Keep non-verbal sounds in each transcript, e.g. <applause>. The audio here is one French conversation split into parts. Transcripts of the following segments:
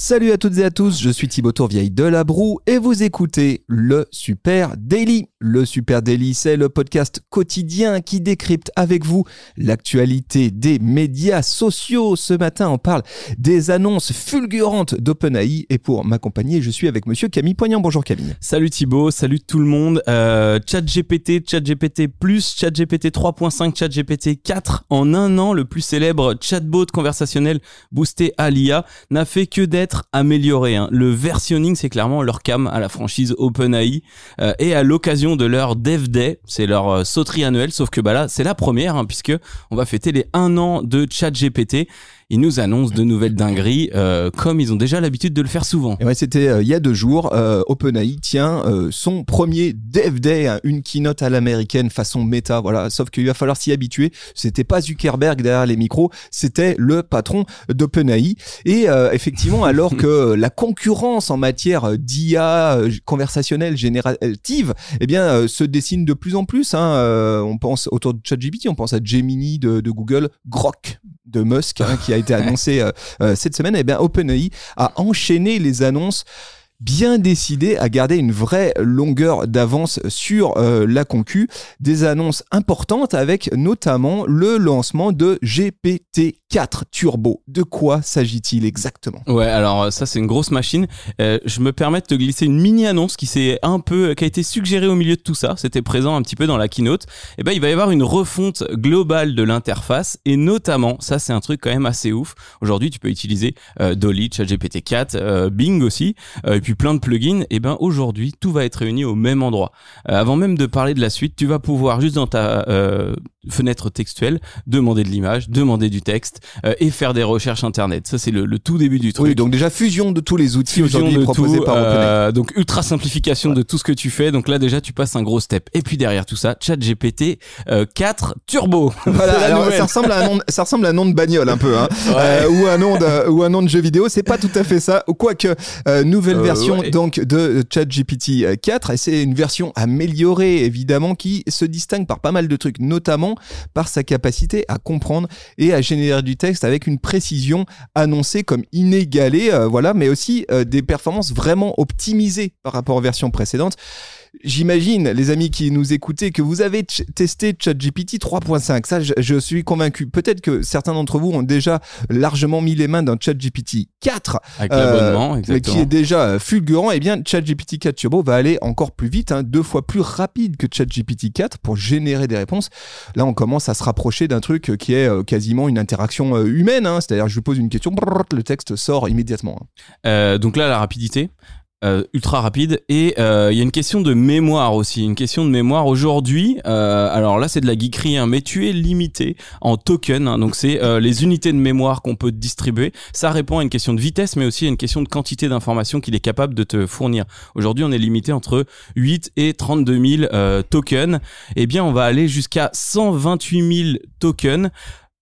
Salut à toutes et à tous, je suis Thibaut Tourvieille de La Broue et vous écoutez le Super Daily. Le Super Daily, c'est le podcast quotidien qui décrypte avec vous l'actualité des médias sociaux. Ce matin, on parle des annonces fulgurantes d'OpenAI et pour m'accompagner, je suis avec monsieur Camille Poignant. Bonjour Camille. Salut Thibaut, salut tout le monde. Euh, ChatGPT, ChatGPT+, ChatGPT 3.5, ChatGPT 4 en un an, le plus célèbre chatbot conversationnel boosté à l'IA n'a fait que d'être amélioré. hein. Le versionning, c'est clairement leur cam à la franchise OpenAI euh, et à l'occasion de leur Dev Day, c'est leur euh, sauterie annuelle. Sauf que bah là, c'est la première hein, puisque on va fêter les un an de ChatGPT. Ils nous annoncent de nouvelles dingueries, euh, comme ils ont déjà l'habitude de le faire souvent. Et ouais, c'était euh, il y a deux jours. euh, OpenAI tient euh, son premier Dev Day, hein, une keynote à l'américaine façon méta. Voilà, sauf qu'il va falloir s'y habituer. C'était pas Zuckerberg derrière les micros, c'était le patron d'OpenAI. Et euh, effectivement, <laughs> alors que la concurrence en matière d'IA conversationnelle générative, eh bien, euh, se dessine de plus en plus. Hein. Euh, on pense autour de ChatGPT, on pense à Gemini de, de Google, Grok de Musk hein, qui a été <laughs> annoncé euh, euh, cette semaine. Eh bien, OpenAI a enchaîné les annonces bien décidé à garder une vraie longueur d'avance sur euh, la concu, des annonces importantes avec notamment le lancement de GPT-4 Turbo. De quoi s'agit-il exactement? Ouais, alors euh, ça c'est une grosse machine. Euh, je me permets de te glisser une mini annonce qui s'est un peu, qui a été suggérée au milieu de tout ça. C'était présent un petit peu dans la keynote. Et ben il va y avoir une refonte globale de l'interface et notamment, ça c'est un truc quand même assez ouf. Aujourd'hui tu peux utiliser euh, Dolly, ChatGPT 4, euh, Bing aussi, et puis plein de plugins. Et ben aujourd'hui tout va être réuni au même endroit. Avant même de parler de la suite, tu vas pouvoir juste dans ta fenêtre textuelle demander de l'image, demander du texte euh, et faire des recherches internet. Ça c'est le, le tout début du truc. Oui, donc déjà fusion de tous les outils aujourd'hui de proposés tout, par euh, donc ultra simplification de tout ce que tu fais. Donc là déjà tu passes un gros step. Et puis derrière tout ça, ChatGPT euh, 4 Turbo. <laughs> Voilà, alors, ça ressemble à un nom, ça ressemble à un nom de bagnole un peu, hein, <laughs> Ouais. Euh, ou un nom de, ou un nom de jeu vidéo. C'est pas tout à fait ça. Quoique euh, nouvelle Euh, version ouais. donc de ChatGPT 4 et c'est une version améliorée évidemment qui se distingue par pas mal de trucs, notamment par sa capacité à comprendre et à générer du texte avec une précision annoncée comme inégalée, euh, voilà, mais aussi euh, des performances vraiment optimisées par rapport aux versions précédentes. J'imagine, les amis qui nous écoutaient, que vous avez testé ChatGPT 3.5. Ça, je, je suis convaincu. Peut-être que certains d'entre vous ont déjà largement mis les mains dans ChatGPT 4, Avec euh, l'abonnement, mais exactement. qui est déjà euh, fulgurant. Eh bien, ChatGPT 4 Turbo va aller encore plus vite, hein, deux fois plus rapide que ChatGPT 4 pour générer des réponses. Là, on commence à se rapprocher d'un truc qui est euh, quasiment une interaction euh, humaine. hein. C'est-à-dire, je lui pose une question, brrr, le texte sort immédiatement. hein. Donc là, la rapidité. Euh, ultra rapide. Et euh, il y a une question de mémoire aussi une question de mémoire aujourd'hui. Euh, alors là c'est de la geekerie hein, mais tu es limité en token hein, donc c'est les unités de mémoire qu'on peut distribuer. Ça répond à une question de vitesse mais aussi à une question de quantité d'informations qu'il est capable de te fournir. Aujourd'hui on est limité entre 8 et 32 000 euh, tokens. Eh bien on va aller jusqu'à 128 000 tokens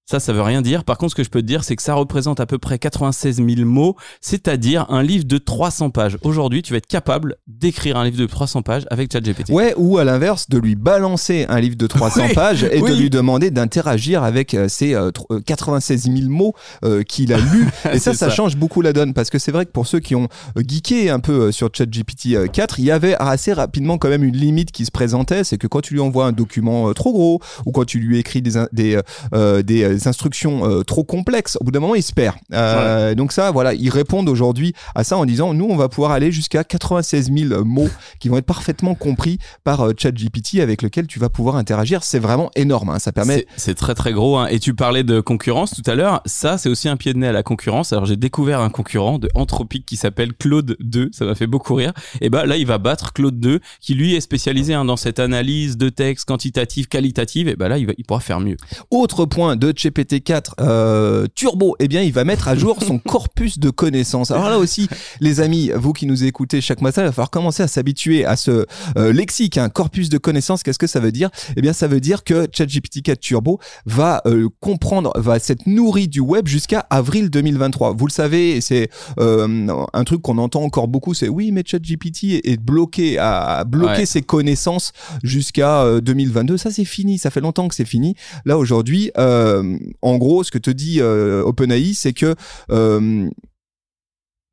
ça, ça veut rien dire. Par contre, ce que je peux te dire, c'est que ça représente à peu près 96 000 mots, c'est-à-dire un livre de 300 pages. Aujourd'hui, tu vas être capable d'écrire un livre de 300 pages avec ChatGPT. Ouais, ou à l'inverse, de lui balancer un livre de 300 <laughs> Oui, pages et de lui demander d'interagir avec euh, ces euh, tr- euh, 96 000 mots euh, qu'il a lus. <laughs> Et ça, ça, ça. change beaucoup la donne parce que c'est vrai que pour ceux qui ont geeké un peu sur ChatGPT euh, 4, il y avait assez rapidement quand même une limite qui se présentait. C'est que quand tu lui envoies un document trop gros ou quand tu lui écris des, des, euh, des instructions euh, trop complexes, au bout d'un moment, il se perd. Euh, Donc ça, voilà, ils répondent aujourd'hui à ça en disant, nous, on va pouvoir aller jusqu'à 96 000 mots qui vont être parfaitement compris par euh, ChatGPT avec lequel tu vas pouvoir interagir. C'est vraiment énorme. hein. Ça permet. C'est- très très gros. hein. Et tu parlais de concurrence tout à l'heure. Ça, c'est aussi un pied de nez à la concurrence. Alors j'ai découvert un concurrent de Anthropic qui s'appelle Claude 2. Ça m'a fait beaucoup rire. Et ben là, il va battre Claude 2, qui lui est spécialisé hein, dans cette analyse de texte quantitative, qualitative. Et ben là, il, va, il pourra faire mieux. Autre point de GPT-4 euh, Turbo, eh bien, il va mettre à jour son <laughs> corpus de connaissances. Alors là aussi, les amis, vous qui nous écoutez chaque matin, il va falloir commencer à s'habituer à ce euh, lexique, un hein, corpus de connaissances. Qu'est-ce que ça veut dire? Eh bien, ça veut dire que ChatGPT 4 Turbo va euh, comprendre, va s'être nourri du web jusqu'à avril 2023. Vous le savez, c'est un truc qu'on entend encore beaucoup, c'est oui, mais ChatGPT est bloqué, à bloquer ses connaissances jusqu'à 2022. Ça, c'est fini. Ça fait longtemps que c'est fini. Là, aujourd'hui, en gros, ce que te dit OpenAI, c'est que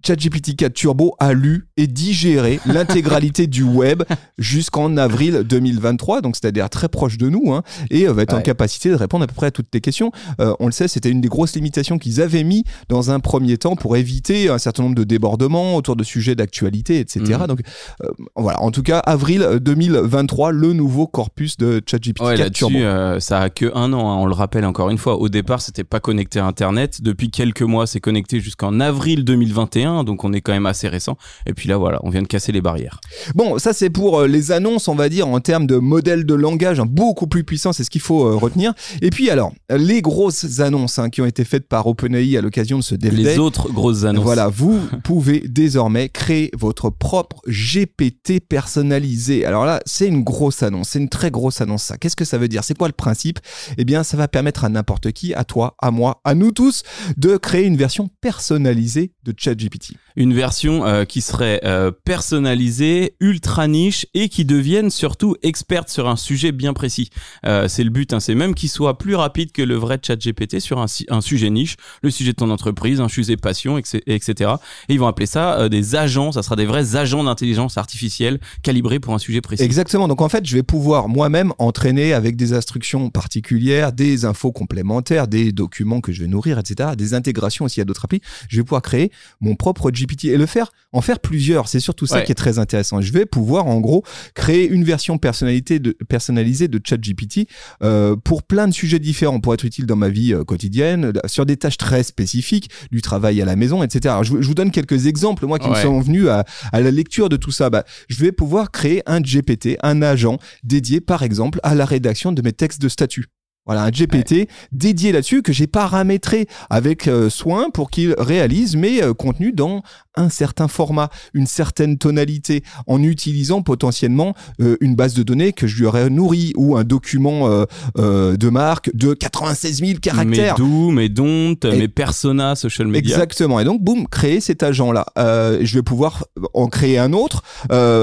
ChatGPT 4 Turbo a lu et digéré <laughs> l'intégralité du web jusqu'en avril 2023, donc c'est-à-dire très proche de nous, hein, et euh, va être en capacité de répondre à peu près à toutes tes questions. Euh, on le sait, c'était une des grosses limitations qu'ils avaient mis dans un premier temps pour éviter un certain nombre de débordements autour de sujets d'actualité, etc. Mm. Donc euh, voilà, en tout cas, avril 2023, le nouveau corpus de ChatGPT 4 Turbo. ça a que un an, hein, on le rappelle encore une fois. Au départ, c'était pas connecté à Internet. Depuis quelques mois, c'est connecté jusqu'en avril 2021 donc on est quand même assez récent. Et puis là, voilà, on vient de casser les barrières. Bon, ça c'est pour euh, les annonces, on va dire, en termes de modèle de langage, hein, beaucoup plus puissant, c'est ce qu'il faut euh, retenir. Et puis alors, les grosses annonces hein, qui ont été faites par OpenAI à l'occasion de ce Dev Les autres grosses annonces. Voilà, vous <laughs> pouvez désormais créer votre propre GPT personnalisé. Alors là, c'est une grosse annonce, c'est une très grosse annonce ça. Qu'est-ce que ça veut dire? C'est quoi le principe? Eh bien, ça va permettre à n'importe qui, à toi, à moi, à nous tous, de créer une version personnalisée de ChatGPT. Une version euh, qui serait euh, personnalisée, ultra niche et qui devienne surtout experte sur un sujet bien précis. Euh, c'est le but, hein, c'est même qu'il soit plus rapide que le vrai chat GPT sur un, sujet niche, le sujet de ton entreprise, un sujet passion, etc. Et ils vont appeler ça des agents, ça sera des vrais agents d'intelligence artificielle calibrés pour un sujet précis. Exactement, donc en fait je vais pouvoir moi-même entraîner avec des instructions particulières, des infos complémentaires, des documents que je vais nourrir, etc. Des intégrations aussi à d'autres applis. Je vais pouvoir créer mon propre GPT et le faire, en faire plusieurs. C'est surtout ça qui est très intéressant. Je vais pouvoir en gros créer une version personnalité de, personnalisée de ChatGPT euh, pour plein de sujets différents, pour être utile dans ma vie euh, quotidienne, sur des tâches très spécifiques, du travail à la maison, etc. je, vous donne quelques exemples, moi qui me sont venus à, à, la lecture de tout ça. Bah, je vais pouvoir créer un GPT, un agent dédié par exemple à la rédaction de mes textes de statut. Voilà, un GPT dédié là-dessus que j'ai paramétré avec euh, soin pour qu'il réalise mes euh, contenus dans un certain format, une certaine tonalité, en utilisant potentiellement euh, une base de données que je lui aurais nourrie ou un document de marque de 96 000 caractères. Mes do, mes don't, mes personas, social media. Exactement. Et donc, boum, créer cet agent-là. je vais pouvoir en créer un autre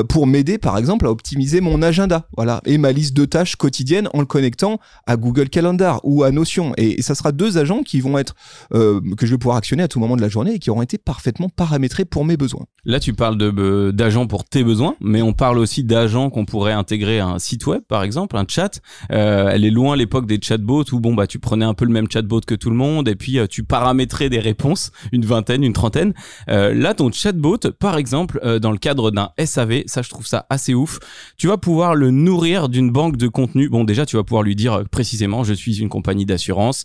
pour m'aider, par exemple, à optimiser mon agenda. Voilà. Et ma liste de tâches quotidiennes en le connectant à Google Calendar ou à Notion. Et, ça sera deux agents qui vont être, que je vais pouvoir actionner à tout moment de la journée et qui auront été parfaitement paramétrés pour mes besoins. Là, tu parles de d'agents pour tes besoins, mais on parle aussi d'agents qu'on pourrait intégrer à un site web, par exemple, un chat. Euh, elle est loin l'époque des chatbots où bon bah tu prenais un peu le même chatbot que tout le monde et puis euh, tu paramétrais des réponses, une vingtaine, une trentaine. Euh, là, ton chatbot, par exemple, euh, dans le cadre d'un SAV, ça je trouve ça assez ouf. Tu vas pouvoir le nourrir d'une banque de contenu. Bon, déjà, tu vas pouvoir lui dire précisément, je suis une compagnie d'assurance,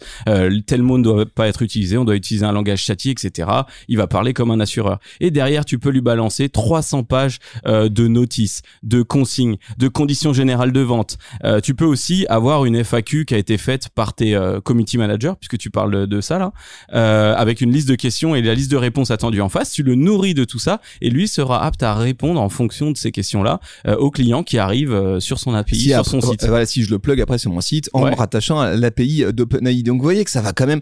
tel mot ne doit pas être utilisé, on doit utiliser un langage châtié, etc. Il va parler comme un assureur et derrière tu peux lui balancer 300 pages euh, de notices, de consignes, de conditions générales de vente. Euh, tu peux aussi avoir une FAQ qui a été faite par tes euh, community managers, puisque tu parles de, ça là, avec une liste de questions et la liste de réponses attendues en face. Tu le nourris de tout ça et lui sera apte à répondre en fonction de ces questions-là au client qui arrive sur son API, sur son site. Voilà, si je le plug après sur mon site en rattachant à l'API d'OpenAI. Donc vous voyez que ça va quand même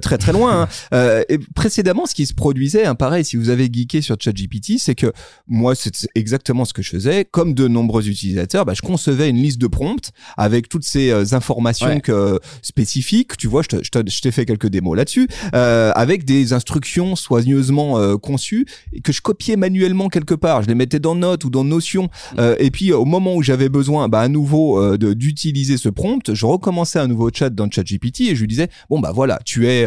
très très loin. Hein. <laughs> et précédemment, ce qui se produisait, hein, pareil, si vous avez geeké sur ChatGPT, c'est que moi, c'est exactement ce que je faisais. Comme de nombreux utilisateurs, bah, je concevais une liste de prompts avec toutes ces euh, informations que, spécifiques. Tu vois, je t'ai fait quelques démos là-dessus, euh, avec des instructions soigneusement euh, conçues que je copiais manuellement quelque part. Je les mettais dans Notes ou dans Notion. Euh, et puis, au moment où j'avais besoin, bah, à nouveau, euh, d'utiliser ce prompt, je recommençais un nouveau chat dans ChatGPT et je lui disais, bon, bah voilà, tu es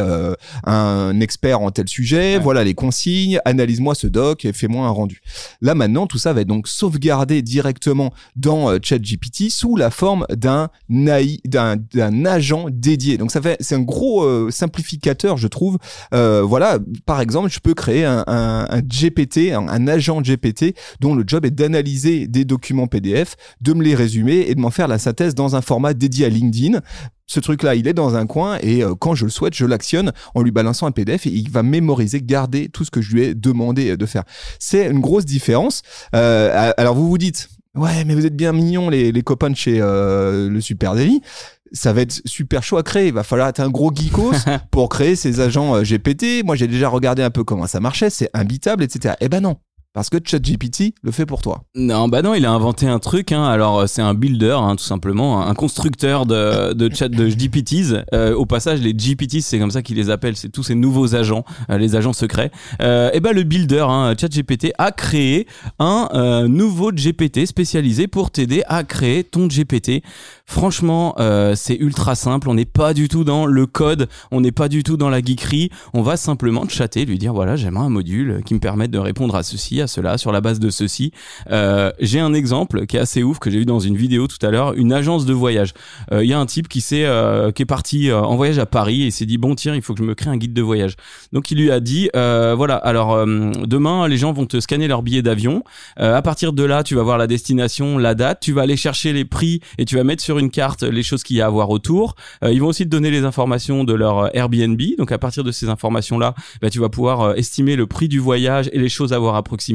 un expert en tel sujet, voilà les consignes, analyse-moi ce doc et fais-moi un rendu. Là maintenant, tout ça va être donc sauvegardé directement dans euh, ChatGPT sous la forme d'un d'un agent dédié. Donc ça fait c'est un gros euh, simplificateur, je trouve. Euh, voilà, par exemple, je peux créer un, un, GPT, un, agent GPT dont le job est d'analyser des documents PDF, de me les résumer et de m'en faire la synthèse dans un format dédié à LinkedIn ce truc-là, il est dans un coin et euh, quand je le souhaite, je l'actionne en lui balançant un PDF et il va mémoriser, garder tout ce que je lui ai demandé de faire. C'est une grosse différence. Euh, alors vous vous dites, ouais, mais vous êtes bien mignons les, les copains de chez euh, le Super Daily. Ça va être super chaud à créer. Il va falloir être un gros geekos <laughs> pour créer ces agents euh, GPT. Moi, j'ai déjà regardé un peu comment ça marchait. C'est imbitable, etc. Eh ben non. Parce que ChatGPT le fait pour toi. Non, bah non, il a inventé un truc. Hein. Alors, euh, c'est un builder, hein, tout simplement, un constructeur de, de chat de GPTs. Euh, au passage, les GPTs, c'est comme ça qu'ils les appellent. C'est tous ces nouveaux agents, euh, les agents secrets. Euh, et ben, le builder, hein, ChatGPT, a créé un euh, nouveau GPT spécialisé pour t'aider à créer ton GPT. Franchement, c'est ultra simple. On n'est pas du tout dans le code. On n'est pas du tout dans la geekerie. On va simplement chatter, lui dire voilà, j'aimerais un module qui me permette de répondre à ceci à cela sur la base de ceci. Euh, j'ai un exemple qui est assez ouf que j'ai vu dans une vidéo tout à l'heure, une agence de voyage. Euh, Il y a un type qui s'est euh, qui est parti en voyage à Paris et s'est dit bon tiens il faut que je me crée un guide de voyage. Donc il lui a dit voilà alors demain les gens vont te scanner leur billet d'avion. À partir de là tu vas voir la destination, la date, tu vas aller chercher les prix et tu vas mettre sur une carte les choses qu'il y a à voir autour. Ils vont aussi te donner les informations de leur Airbnb. Donc à partir de ces informations là, bah, tu vas pouvoir estimer le prix du voyage et les choses à voir à proximité.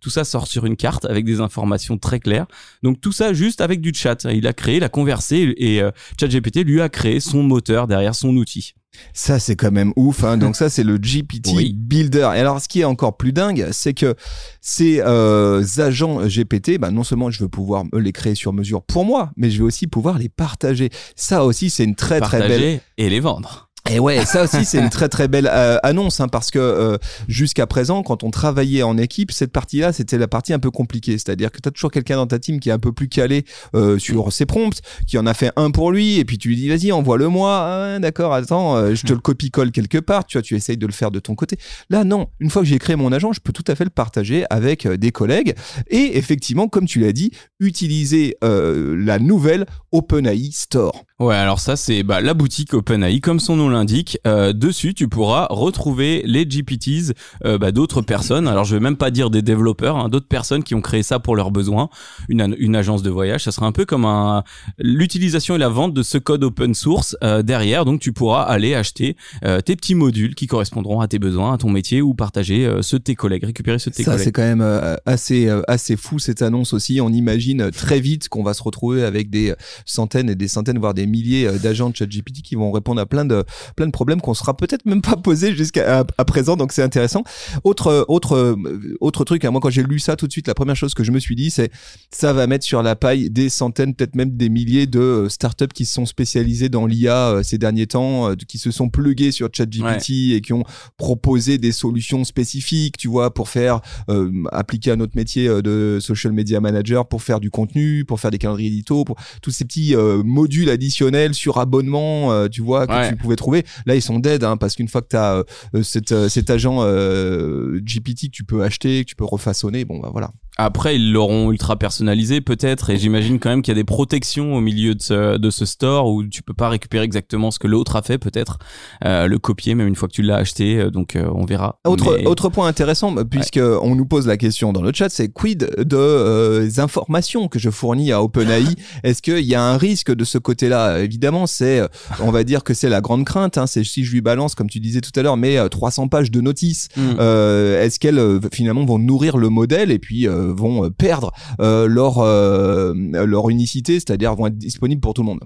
Tout ça sort sur une carte avec des informations très claires. Donc tout ça juste avec du chat. Il a créé, il a conversé et euh, ChatGPT lui a créé son moteur derrière son outil. Ça, c'est quand même ouf. Hein. Donc ça, c'est le GPT Oui. Builder. Et alors, ce qui est encore plus dingue, c'est que ces euh, agents GPT, bah, non seulement je veux pouvoir me les créer sur mesure pour moi, mais je vais aussi pouvoir les partager. Ça aussi, c'est une très très belle et les vendre. Et ouais, ça aussi c'est une très très belle euh, annonce hein, parce que euh, jusqu'à présent, quand on travaillait en équipe, cette partie-là c'était la partie un peu compliquée. C'est-à-dire que tu as toujours quelqu'un dans ta team qui est un peu plus calé euh, sur ses prompts, qui en a fait un pour lui, et puis tu lui dis vas-y envoie-le-moi. Ah, D'accord, attends, euh, je te le copie-colle quelque part. Tu vois, tu essayes de le faire de ton côté. Là non, une fois que j'ai créé mon agent, je peux tout à fait le partager avec euh, des collègues et effectivement, comme tu l'as dit, utiliser euh, la nouvelle OpenAI Store. Ouais, alors ça c'est bah, la boutique OpenAI, comme son nom l'indique. Euh, dessus, tu pourras retrouver les GPTs euh, bah, d'autres personnes. Alors je vais même pas dire des développeurs, hein, d'autres personnes qui ont créé ça pour leurs besoins. Une, une agence de voyage, ça sera un peu comme un l'utilisation et la vente de ce code open source euh, derrière. Donc tu pourras aller acheter euh, tes petits modules qui correspondront à tes besoins, à ton métier, ou partager euh, ceux de tes collègues, récupérer ceux de tes Ça, collègues. c'est quand même euh, assez, euh, assez fou cette annonce aussi. On imagine très vite qu'on va se retrouver avec des centaines et des centaines, voire des milliers d'agents de ChatGPT qui vont répondre à plein de, plein de problèmes qu'on sera peut-être même pas posés jusqu'à à, à présent. Donc c'est intéressant. Autre, autre, euh, autre truc, hein, moi quand j'ai lu ça tout de suite, la première chose que je me suis dit, c'est ça va mettre sur la paille des centaines, peut-être même des milliers de euh, startups qui se sont spécialisées dans l'IA euh, ces derniers temps, qui se sont pluguées sur ChatGPT et qui ont proposé des solutions spécifiques, tu vois, pour faire euh, appliquer à notre métier de social media manager, pour faire du contenu, pour faire des calendriers édito, pour tous ces petits euh, modules additionnels sur abonnement, euh, tu vois, que Ouais. tu pouvais trouver. Là, ils sont dead, hein, parce qu'une fois que tu as cet, euh, cet agent euh, GPT que tu peux acheter, que tu peux refaçonner, bon, bah voilà. Après, ils l'auront ultra personnalisé peut-être, et j'imagine quand même qu'il y a des protections au milieu de ce, de ce store où tu peux pas récupérer exactement ce que l'autre a fait peut-être, euh, le copier même une fois que tu l'as acheté, euh, donc euh, on verra. Autre, Mais- autre point intéressant, puisque on nous pose la question dans le chat, c'est quid de euh, les informations que je fournis à OpenAI? <laughs> Est-ce qu'il y a un risque de ce côté-là? Évidemment, c'est, euh, on va dire que c'est la grande crainte. Hein, c'est si je lui balance, comme tu disais tout à l'heure, mais euh, 300 pages de notices. Mm. Euh, Est-ce qu'elles euh, finalement vont nourrir le modèle? Et puis euh, vont euh, perdre euh, leur euh, leur unicité, c'est-à-dire vont être disponibles pour tout le monde.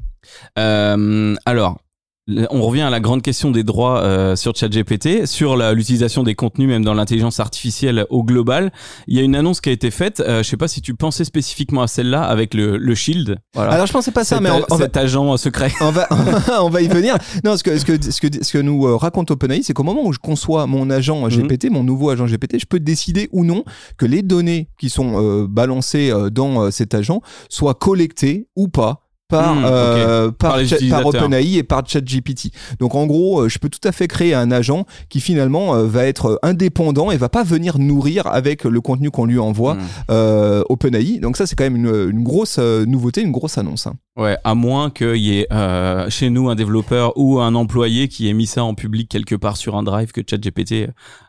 Euh, alors, on revient à la grande question des droits euh, sur ChatGPT, sur l'utilisation des contenus même dans l'intelligence artificielle au global. Il y a une annonce qui a été faite. euh, je sais pas si tu pensais spécifiquement à celle-là avec le, le Shield. Voilà. Alors je pensais pas ça, mais on, va, cet agent secret. on va, <laughs> <laughs> on va y venir. Non, ce que, ce que, ce que, ce que nous euh, raconte OpenAI, c'est qu'au moment où je conçois mon agent Mhm. GPT, mon nouveau agent GPT, je peux décider ou non que les données qui sont euh, balancées euh, dans euh, cet agent soient collectées ou pas par, Mhm, euh, par. OpenAI et par ChatGPT. Donc en gros, euh, je peux tout à fait créer un agent qui finalement euh, va être euh, indépendant et va pas venir nourrir avec le contenu qu'on lui envoie Mm. euh, OpenAI. Donc ça, c'est quand même une, une grosse nouveauté, une grosse annonce. hein. Ouais, à moins qu'il y ait euh, chez nous un développeur ou un employé qui ait mis ça en public quelque part sur un drive que ChatGPT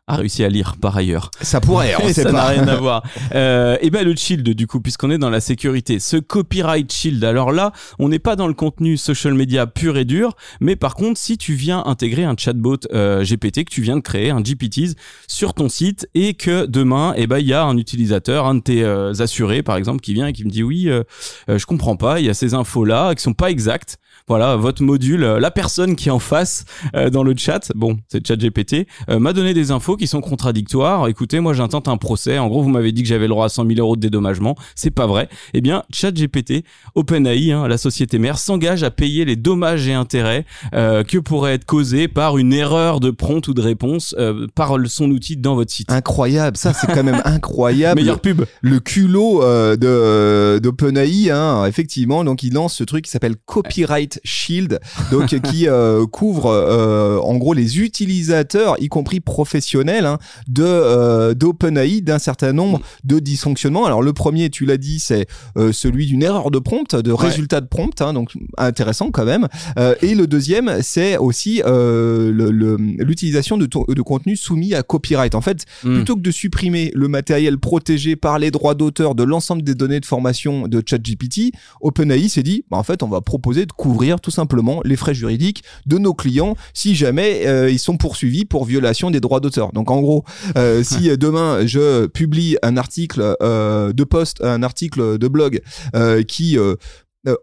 a réussi à lire par ailleurs. Ça pourrait, on <laughs> Et sait ça n'a rien à <laughs> voir. Euh, et ben le shield du coup, puisqu'on est dans la sécurité, ce copyright shield. Alors là, on n'est pas dans le contenu social media pur et dur, mais par contre, si tu viens intégrer un chatbot euh, GPT que tu viens de créer, un GPTs sur ton site, et que demain, eh ben il y a un utilisateur, un de tes euh, assurés par exemple, qui vient et qui me dit oui, euh, je comprends pas, il y a ces infos là qui sont pas exactes. Voilà, votre module, la personne qui est en face euh, dans le chat, bon, c'est ChatGPT, euh, m'a donné des infos qui sont contradictoires. Écoutez, moi j'intente un procès. En gros, vous m'avez dit que j'avais le droit à 100 000 euros de dédommagement. C'est pas vrai. Eh bien, ChatGPT, OpenAI, hein, la société mère, s'engage à payer les dommages et intérêts euh, que pourraient être causés par une erreur de prompt ou de réponse euh, par son outil dans votre site. Incroyable, ça c'est quand même <laughs> incroyable. Meilleure pub. le culot euh, de d'OpenAI, hein, effectivement. Donc, il lance ce truc qui s'appelle Copyright Shield, donc qui euh, couvre euh, en gros les utilisateurs, y compris professionnels, hein, de euh, d'OpenAI d'un certain nombre de dysfonctionnements. Alors, le premier, tu l'as dit, c'est euh, celui d'une erreur de prompt, de résultat de prompt, hein, donc intéressant quand même. Euh, et le deuxième, c'est aussi euh, le- le- l'utilisation de, de contenu soumis à copyright. En fait, Hmm. plutôt que de supprimer le matériel protégé par les droits d'auteur de l'ensemble des données de formation de ChatGPT, OpenAI s'est dit, bah, en fait, on va proposer de couvrir tout simplement les frais juridiques de nos clients si jamais ils sont poursuivis pour violation des droits d'auteur. Donc en gros, euh, <laughs> si demain je publie un article euh, de post, un article de blog euh, qui euh,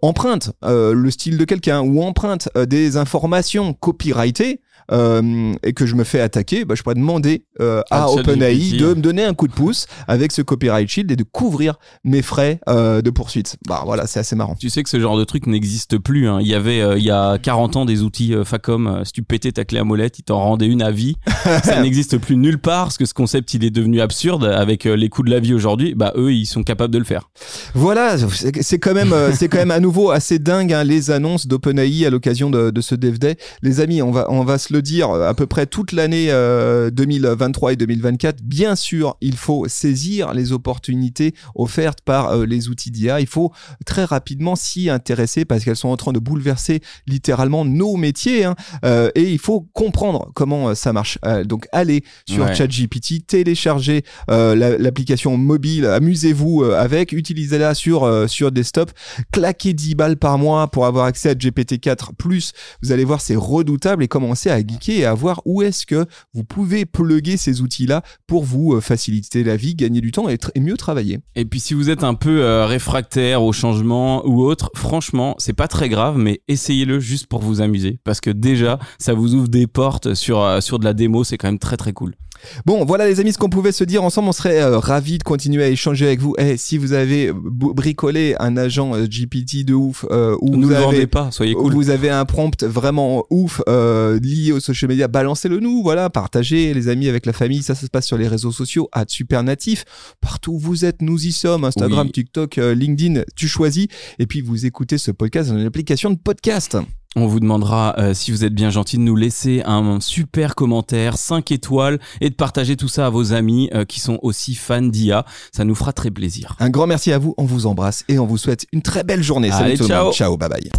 emprunte euh, le style de quelqu'un ou emprunte des informations copyrightées euh, et que je me fais attaquer, bah, je pourrais demander euh, à Ah, ChatGPT. OpenAI de me donner un coup de pouce avec ce copyright shield et de couvrir mes frais euh, de poursuite. Bah voilà, c'est assez marrant. Tu sais que ce genre de truc n'existe plus. hein. Il y avait il y a 40 ans des outils Facom. si tu pétais ta clé à molette, ils t'en rendaient une à vie. <laughs> Ça n'existe plus nulle part parce que ce concept il est devenu absurde avec les coûts de la vie aujourd'hui. Bah eux ils sont capables de le faire. Voilà, c'est quand même, c'est quand même à nouveau assez dingue hein, les annonces d'OpenAI à l'occasion de, de ce Dev Day. Les amis, on va, on va se le dire à peu près toute l'année euh, 2023 et 2024. Bien sûr, il faut saisir les opportunités offertes par euh, les outils d'IA. Il faut très rapidement s'y intéresser parce qu'elles sont en train de bouleverser littéralement nos métiers hein. Euh, et il faut comprendre comment euh, ça marche. Euh, donc allez sur Ouais. ChatGPT, téléchargez euh, la- l'application mobile, amusez-vous euh, avec, utilisez-la sur euh, sur desktop, claquez 10 balles par mois pour avoir accès à GPT-4 plus. Vous allez voir, c'est redoutable et commencez à et à voir où est-ce que vous pouvez plugger ces outils-là pour vous euh, faciliter la vie, gagner du temps et mieux travailler. Et puis si vous êtes un peu euh, réfractaire au changement ou autre, franchement, c'est pas très grave, mais essayez-le juste pour vous amuser, parce que déjà, ça vous ouvre des portes sur euh, sur de la démo, c'est quand même très très cool. Bon, voilà les amis, ce qu'on pouvait se dire ensemble. On serait euh, ravis de continuer à échanger avec vous. Eh, si vous avez b- bricolé un agent euh, GPT de ouf, euh, ou vous le avez pas, soyez cool. Vous avez un prompt vraiment ouf euh, lié aux social media, balancez-le nous, voilà, partagez les amis avec la famille, ça, ça se passe sur les réseaux sociaux, à super natif, partout où vous êtes, nous y sommes, Instagram, Oui. TikTok, euh, LinkedIn, tu choisis, et puis vous écoutez ce podcast dans une application de podcast. On vous demandera euh, si vous êtes bien gentil de nous laisser un super commentaire, 5 étoiles et de partager tout ça à vos amis euh, qui sont aussi fans d'IA. Ça nous fera très plaisir. Un grand merci à vous, on vous embrasse et on vous souhaite une très belle journée. Salut Allez, tout le ciao. monde, ciao, bye bye.